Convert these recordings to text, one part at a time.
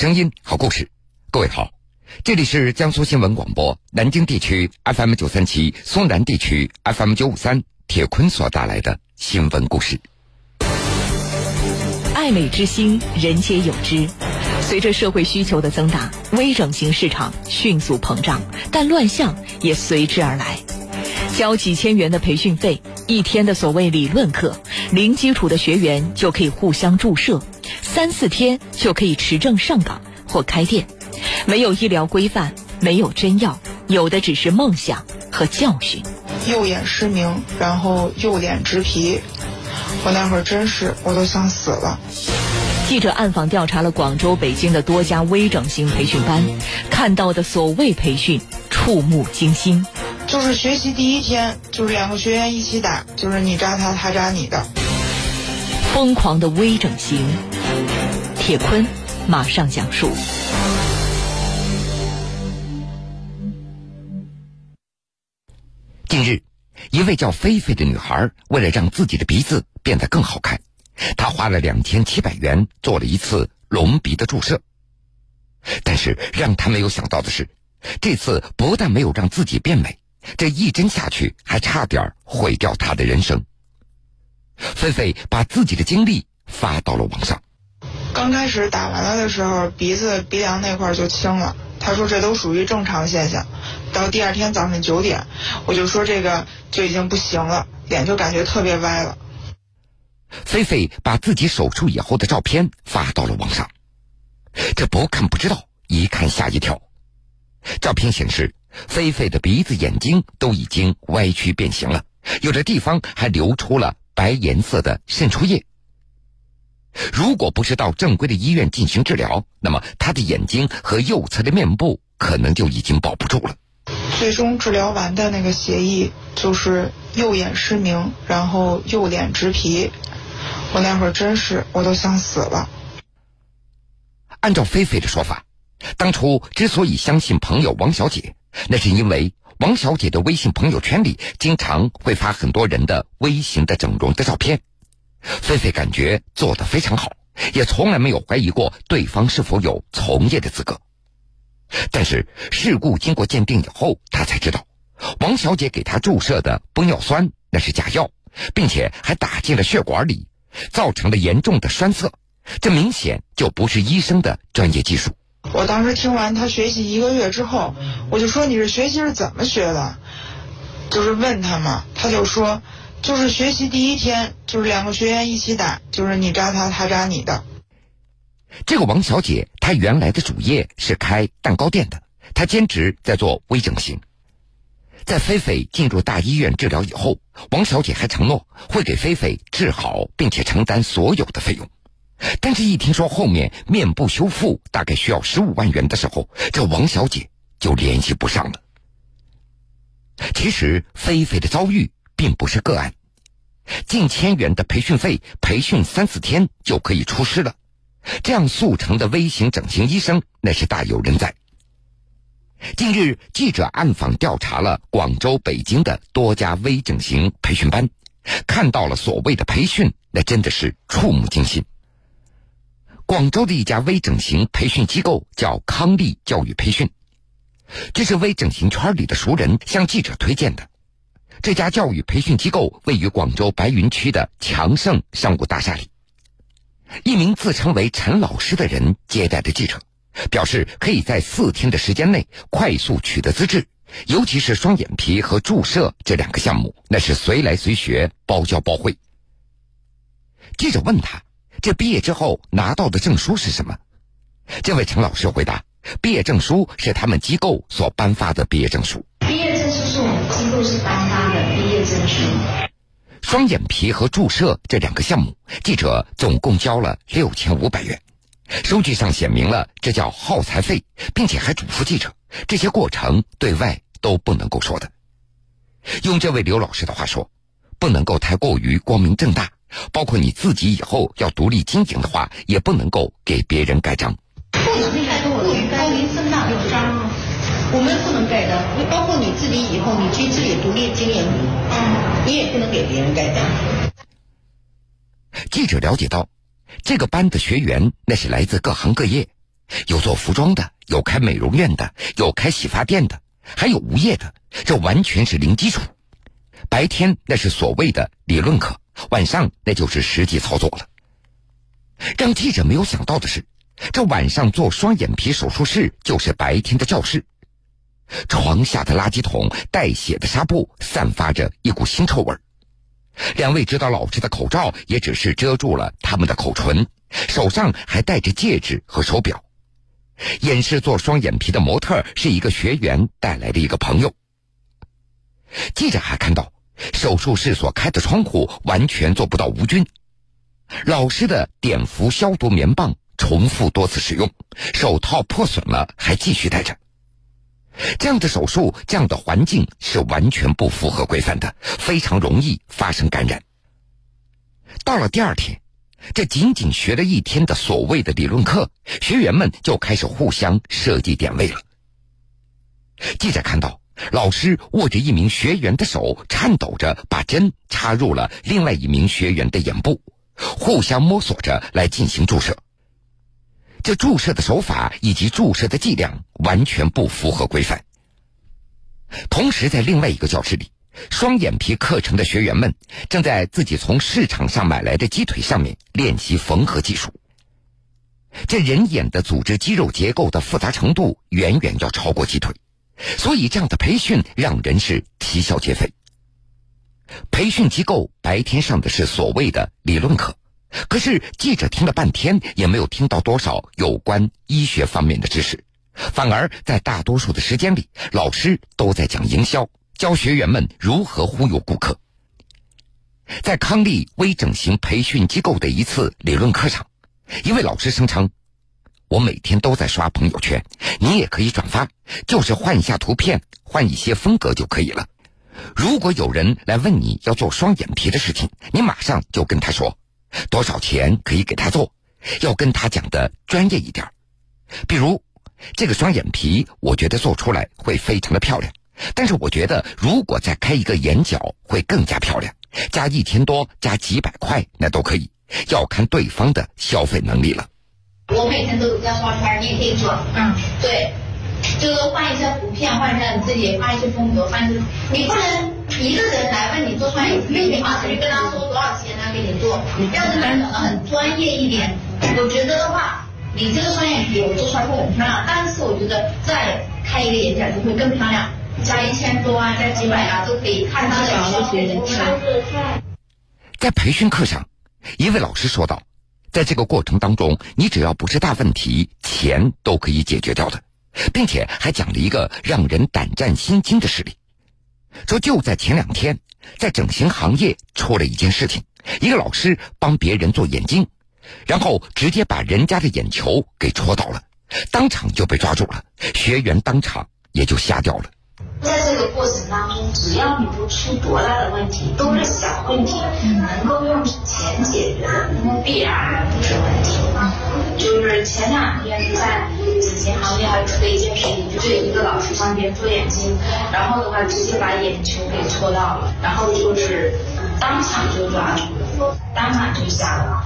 声音，好故事，各位好，这里是江苏新闻广播南京地区 FM 九三七、苏南地区 FM 九五三，铁坤所带来的新闻故事。爱美之心，人皆有之。随着社会需求的增大，微整形市场迅速膨胀，但乱象也随之而来。交几千元的培训费，一天的所谓理论课，零基础的学员就可以互相注射。三四天就可以持证上岗或开店，没有医疗规范，没有真药，有的只是梦想和教训。右眼失明，然后右脸植皮，我那会儿真是我都想死了。记者暗访调查了广州、北京的多家微整形培训班，看到的所谓培训触目惊心。就是学习第一天，就是两个学员一起打，就是你扎他，他扎你的。疯狂的微整形，铁坤马上讲述。近日，一位叫菲菲的女孩，为了让自己的鼻子变得更好看，她花了两千七百元做了一次隆鼻的注射。但是让她没有想到的是，这次不但没有让自己变美，这一针下去还差点毁掉她的人生。菲菲把自己的经历发到了网上。刚开始打完了的时候，鼻子鼻梁那块就青了。他说这都属于正常现象。到第二天早上九点，我就说这个就已经不行了，脸就感觉特别歪了。菲菲把自己手术以后的照片发到了网上。这不看不知道，一看吓一跳。照片显示，菲菲的鼻子、眼睛都已经歪曲变形了，有的地方还流出了。白颜色的渗出液，如果不是到正规的医院进行治疗，那么他的眼睛和右侧的面部可能就已经保不住了。最终治疗完的那个协议就是右眼失明，然后右脸植皮。我那会儿真是我都想死了。按照菲菲的说法，当初之所以相信朋友王小姐，那是因为。王小姐的微信朋友圈里经常会发很多人的微型的整容的照片，菲菲感觉做得非常好，也从来没有怀疑过对方是否有从业的资格。但是事故经过鉴定以后，她才知道，王小姐给她注射的玻尿酸那是假药，并且还打进了血管里，造成了严重的栓塞，这明显就不是医生的专业技术。我当时听完他学习一个月之后，我就说你是学习是怎么学的？就是问他嘛，他就说，就是学习第一天，就是两个学员一起打，就是你扎他，他扎你的。这个王小姐，她原来的主业是开蛋糕店的，她兼职在做微整形。在菲菲进入大医院治疗以后，王小姐还承诺会给菲菲治好，并且承担所有的费用。但是，一听说后面面部修复大概需要十五万元的时候，这王小姐就联系不上了。其实，菲菲的遭遇并不是个案，近千元的培训费，培训三四天就可以出师了，这样速成的微型整形医生那是大有人在。近日，记者暗访调查了广州、北京的多家微整形培训班，看到了所谓的培训，那真的是触目惊心。广州的一家微整形培训机构叫康利教育培训，这是微整形圈里的熟人向记者推荐的。这家教育培训机构位于广州白云区的强盛商务大厦里。一名自称为陈老师的人接待的记者，表示可以在四天的时间内快速取得资质，尤其是双眼皮和注射这两个项目，那是随来随学，包教包会。记者问他。这毕业之后拿到的证书是什么？这位陈老师回答：“毕业证书是他们机构所颁发的毕业证书。毕业证书是我们机构是颁发双眼皮和注射这两个项目，记者总共交了六千五百元。收据上写明了，这叫耗材费，并且还嘱咐记者，这些过程对外都不能够说的。用这位刘老师的话说，不能够太过于光明正大。”包括你自己以后要独立经营的话，也不能够给别人盖章。不能太过于光明正大有章，我们不能盖章，你。包括你自己以后你去自己独立经营，嗯，你也不能给别人盖章。记者了解到，这个班的学员那是来自各行各业，有做服装的，有开美容院的，有开洗发店的，还有无业的，这完全是零基础。白天那是所谓的理论课，晚上那就是实际操作了。让记者没有想到的是，这晚上做双眼皮手术室就是白天的教室。床下的垃圾桶、带血的纱布散发着一股腥臭味儿两位指导老师的口罩也只是遮住了他们的口唇，手上还戴着戒指和手表。演示做双眼皮的模特是一个学员带来的一个朋友。记者还看到，手术室所开的窗户完全做不到无菌。老师的碘伏消毒棉棒重复多次使用，手套破损了还继续戴着。这样的手术，这样的环境是完全不符合规范的，非常容易发生感染。到了第二天，这仅仅学了一天的所谓的理论课，学员们就开始互相设计点位了。记者看到，老师握着一名学员的手，颤抖着把针插入了另外一名学员的眼部，互相摸索着来进行注射。这注射的手法以及注射的剂量完全不符合规范。同时，在另外一个教室里，双眼皮课程的学员们正在自己从市场上买来的鸡腿上面练习缝合技术。这人眼的组织肌肉结构的复杂程度远远要超过鸡腿，所以这样的培训让人是啼笑皆非。培训机构白天上的是所谓的理论课。可是记者听了半天，也没有听到多少有关医学方面的知识，反而在大多数的时间里，老师都在讲营销，教学员们如何忽悠顾客。在康利微整形培训机构的一次理论课上，一位老师声称：“我每天都在刷朋友圈，你也可以转发，就是换一下图片，换一些风格就可以了。如果有人来问你要做双眼皮的事情，你马上就跟他说。”多少钱可以给他做？要跟他讲的专业一点比如，这个双眼皮，我觉得做出来会非常的漂亮。但是我觉得，如果再开一个眼角，会更加漂亮。加一千多，加几百块，那都可以，要看对方的消费能力了。我每天都有在画圈，你也可以做。嗯，对。就是换一下图片，换一下你自己，换一些风格，换一些。你不能一个人来问你做双眼皮，你马上就跟他说多少钱来给你做。要是能讲的很专业一点，我觉得的话，你这个双眼皮我做出来会很漂亮，但是我觉得再开一个眼角就会更漂亮，加一千多啊，加几百啊都可以，看他的消费能力。在培训课上，一位老师说道，在这个过程当中，你只要不是大问题，钱都可以解决掉的。并且还讲了一个让人胆战心惊的事例，说就在前两天，在整形行业出了一件事情，一个老师帮别人做眼睛，然后直接把人家的眼球给戳到了，当场就被抓住了，学员当场也就瞎掉了。在这个过程当中，只要你不出多大的问题，都是小问题，能够用钱解决的，那必然不是问题。就是前两天在整形行业还出了一件事情，就是有一个老师帮别人做眼睛，然后的话直接把眼球给戳到了，然后就是当场就抓住了，当场就下了。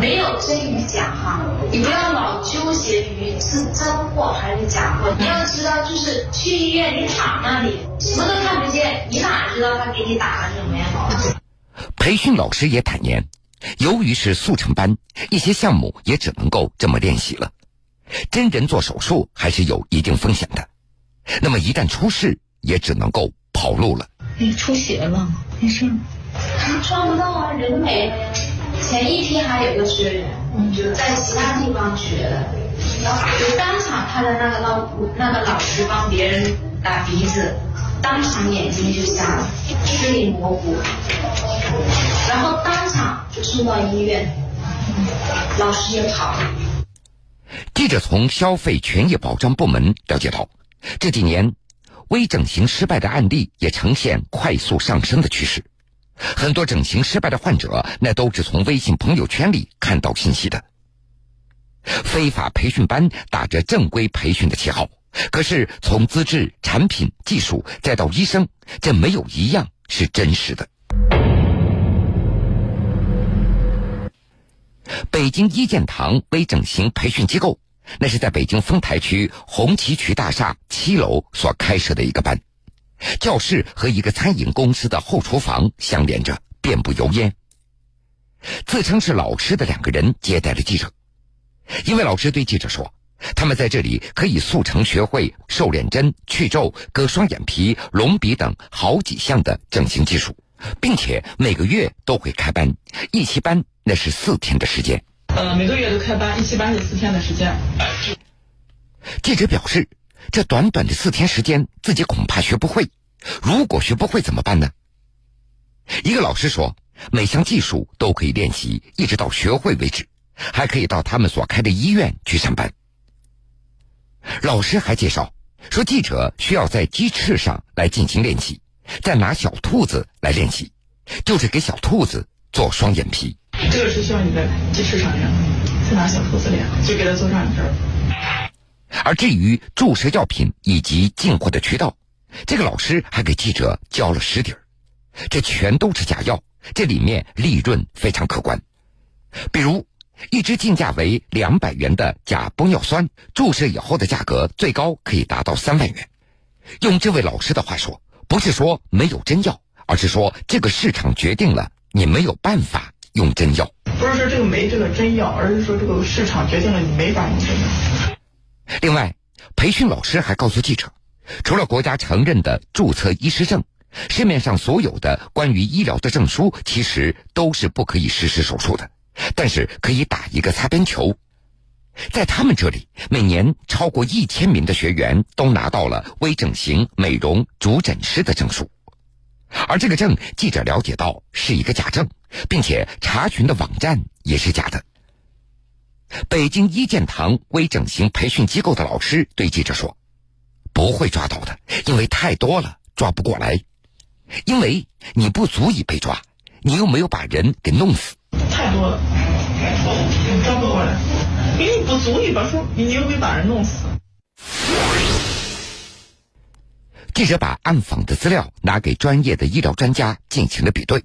没有真与假哈，你不要老纠结于是真货还是假货。你要知道，就是去医院你躺那里，什么都看不见，你哪知道他给你打了什么呀？培训老师也坦言，由于是速成班，一些项目也只能够这么练习了。真人做手术还是有一定风险的，那么一旦出事，也只能够跑路了。你出血了，没事。抓不到啊，人没了呀。前一天还有个学员，就在其他地方学的，就当场他的那个老那个老师帮别人打鼻子，当场眼睛就瞎了，视力模糊，然后当场就送到医院，老师也跑了。记者从消费权益保障部门了解到，这几年微整形失败的案例也呈现快速上升的趋势。很多整形失败的患者，那都是从微信朋友圈里看到信息的。非法培训班打着正规培训的旗号，可是从资质、产品、技术再到医生，这没有一样是真实的。北京一建堂微整形培训机构那是在北京丰台区红旗渠大厦七楼所开设的一个班，教室和一个餐饮公司的后厨房相连着，遍布油烟。自称是老师的两个人接待了记者，一位老师对记者说：“他们在这里可以速成学会瘦脸针、去皱、割双眼皮、隆鼻等好几项的整形技术，并且每个月都会开班，一期班那是四天的时间。”呃，每个月都开班，一期班是四天的时间。记者表示，这短短的四天时间，自己恐怕学不会。如果学不会怎么办呢？一个老师说，每项技术都可以练习，一直到学会为止，还可以到他们所开的医院去上班。老师还介绍说，记者需要在鸡翅上来进行练习，再拿小兔子来练习，就是给小兔子做双眼皮。这个是需要你在鸡翅上练，再拿小兔子练，就给他做双眼皮。而至于注射药品以及进货的渠道，这个老师还给记者交了实底儿，这全都是假药，这里面利润非常可观。比如，一支进价为两百元的假玻尿酸，注射以后的价格最高可以达到三万元。用这位老师的话说，不是说没有真药，而是说这个市场决定了你没有办法用真药。不是说这个没这个真药，而是说这个市场决定了你没法用真药。另外，培训老师还告诉记者，除了国家承认的注册医师证，市面上所有的关于医疗的证书其实都是不可以实施手术的，但是可以打一个擦边球。在他们这里，每年超过一千名的学员都拿到了微整形、美容主诊师的证书，而这个证，记者了解到是一个假证，并且查询的网站也是假的。北京一建堂微整形培训机构的老师对记者说：“不会抓到的，因为太多了，抓不过来。因为你不足以被抓，你又没有把人给弄死。太多了，抓不过来，因为你不足以把说你又没把人弄死。”记者把暗访的资料拿给专业的医疗专家进行了比对，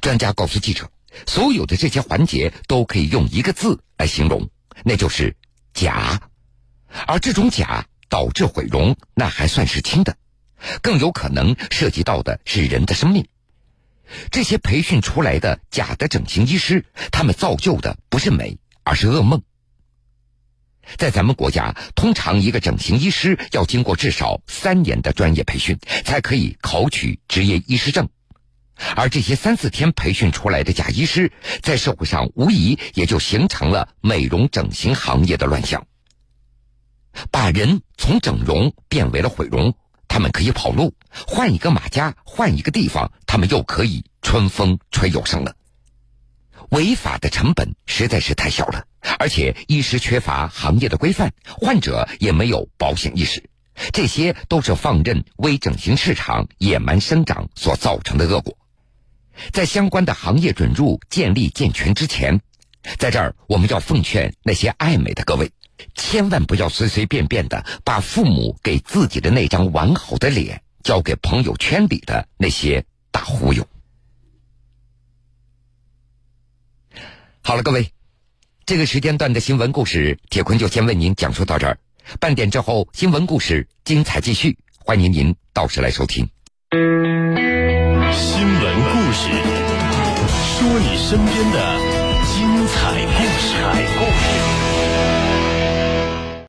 专家告诉记者。所有的这些环节都可以用一个字来形容，那就是假。而这种假导致毁容，那还算是轻的，更有可能涉及到的是人的生命。这些培训出来的假的整形医师，他们造就的不是美，而是噩梦。在咱们国家，通常一个整形医师要经过至少三年的专业培训，才可以考取执业医师证。而这些三四天培训出来的假医师，在社会上无疑也就形成了美容整形行业的乱象，把人从整容变为了毁容。他们可以跑路，换一个马甲，换一个地方，他们又可以春风吹又生了。违法的成本实在是太小了，而且医师缺乏行业的规范，患者也没有保险意识，这些都是放任微整形市场野蛮生长所造成的恶果。在相关的行业准入建立健全之前，在这儿我们要奉劝那些爱美的各位，千万不要随随便便的把父母给自己的那张完好的脸交给朋友圈里的那些大忽悠。好了，各位，这个时间段的新闻故事，铁坤就先为您讲述到这儿。半点之后，新闻故事精彩继续，欢迎您到时来收听。新闻故事，说你身边的精彩故事。